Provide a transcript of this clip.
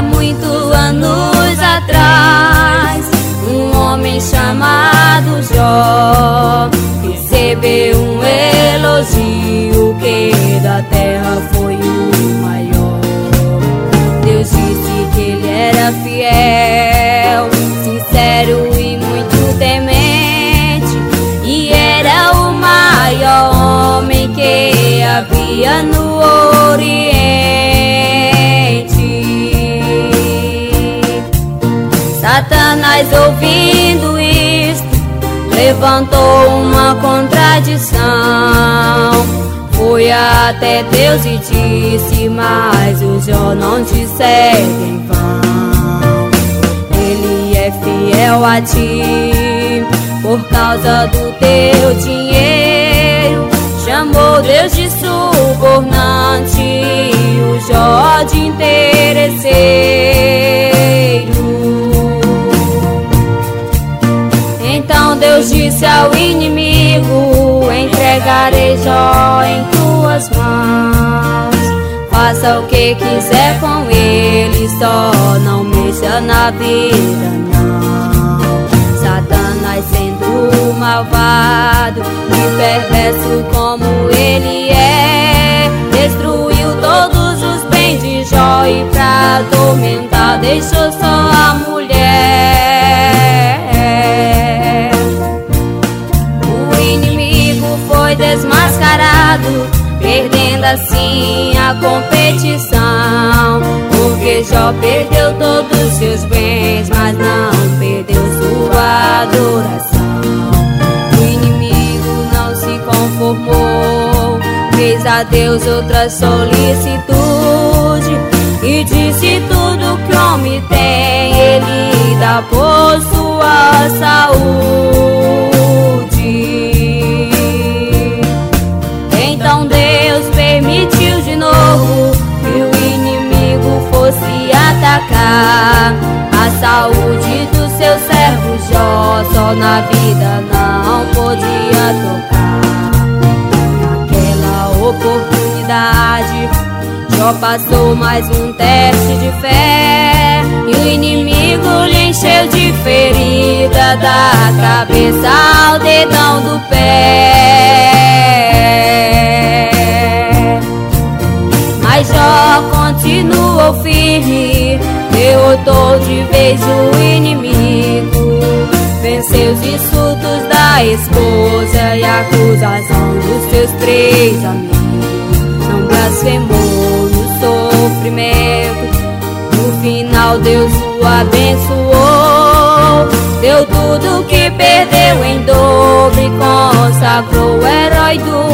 Há muitos anos atrás, um homem chamado Jó recebeu um elogio que da terra foi o maior. Deus disse que ele era fiel, sincero e muito temente, e era o maior homem que havia no Satanás ouvindo isto levantou uma contradição. Foi até Deus e disse, mas o Jó não te segue em vão. Ele é fiel a ti por causa do teu dinheiro. Chamou Deus de subornante, Deus disse ao inimigo: Entregarei Jó em tuas mãos. Faça o que quiser com ele, só não mexa na vida, não. Satanás sendo malvado e perverso como ele é, destruiu todos os bens de Jó e pra atormentar deixou só a mulher. Assim a competição. Porque Jó perdeu todos seus bens, mas não perdeu sua adoração. O inimigo não se conformou, fez a Deus outra solicitude e disse tudo que o homem tem, ele dá por sua Jó. Só na vida não podia tocar. Naquela oportunidade, Jó passou mais um teste de fé. E o inimigo lhe encheu de ferida da cabeça ao dedão do pé. Mas Jó continuou firme, derrotou de vez o inimigo, os insultos da esposa e a acusação dos seus três amigos. Não blasfemou no sofrimento, no final Deus o abençoou. Deu tudo que perdeu em dobro e consagrou o herói do.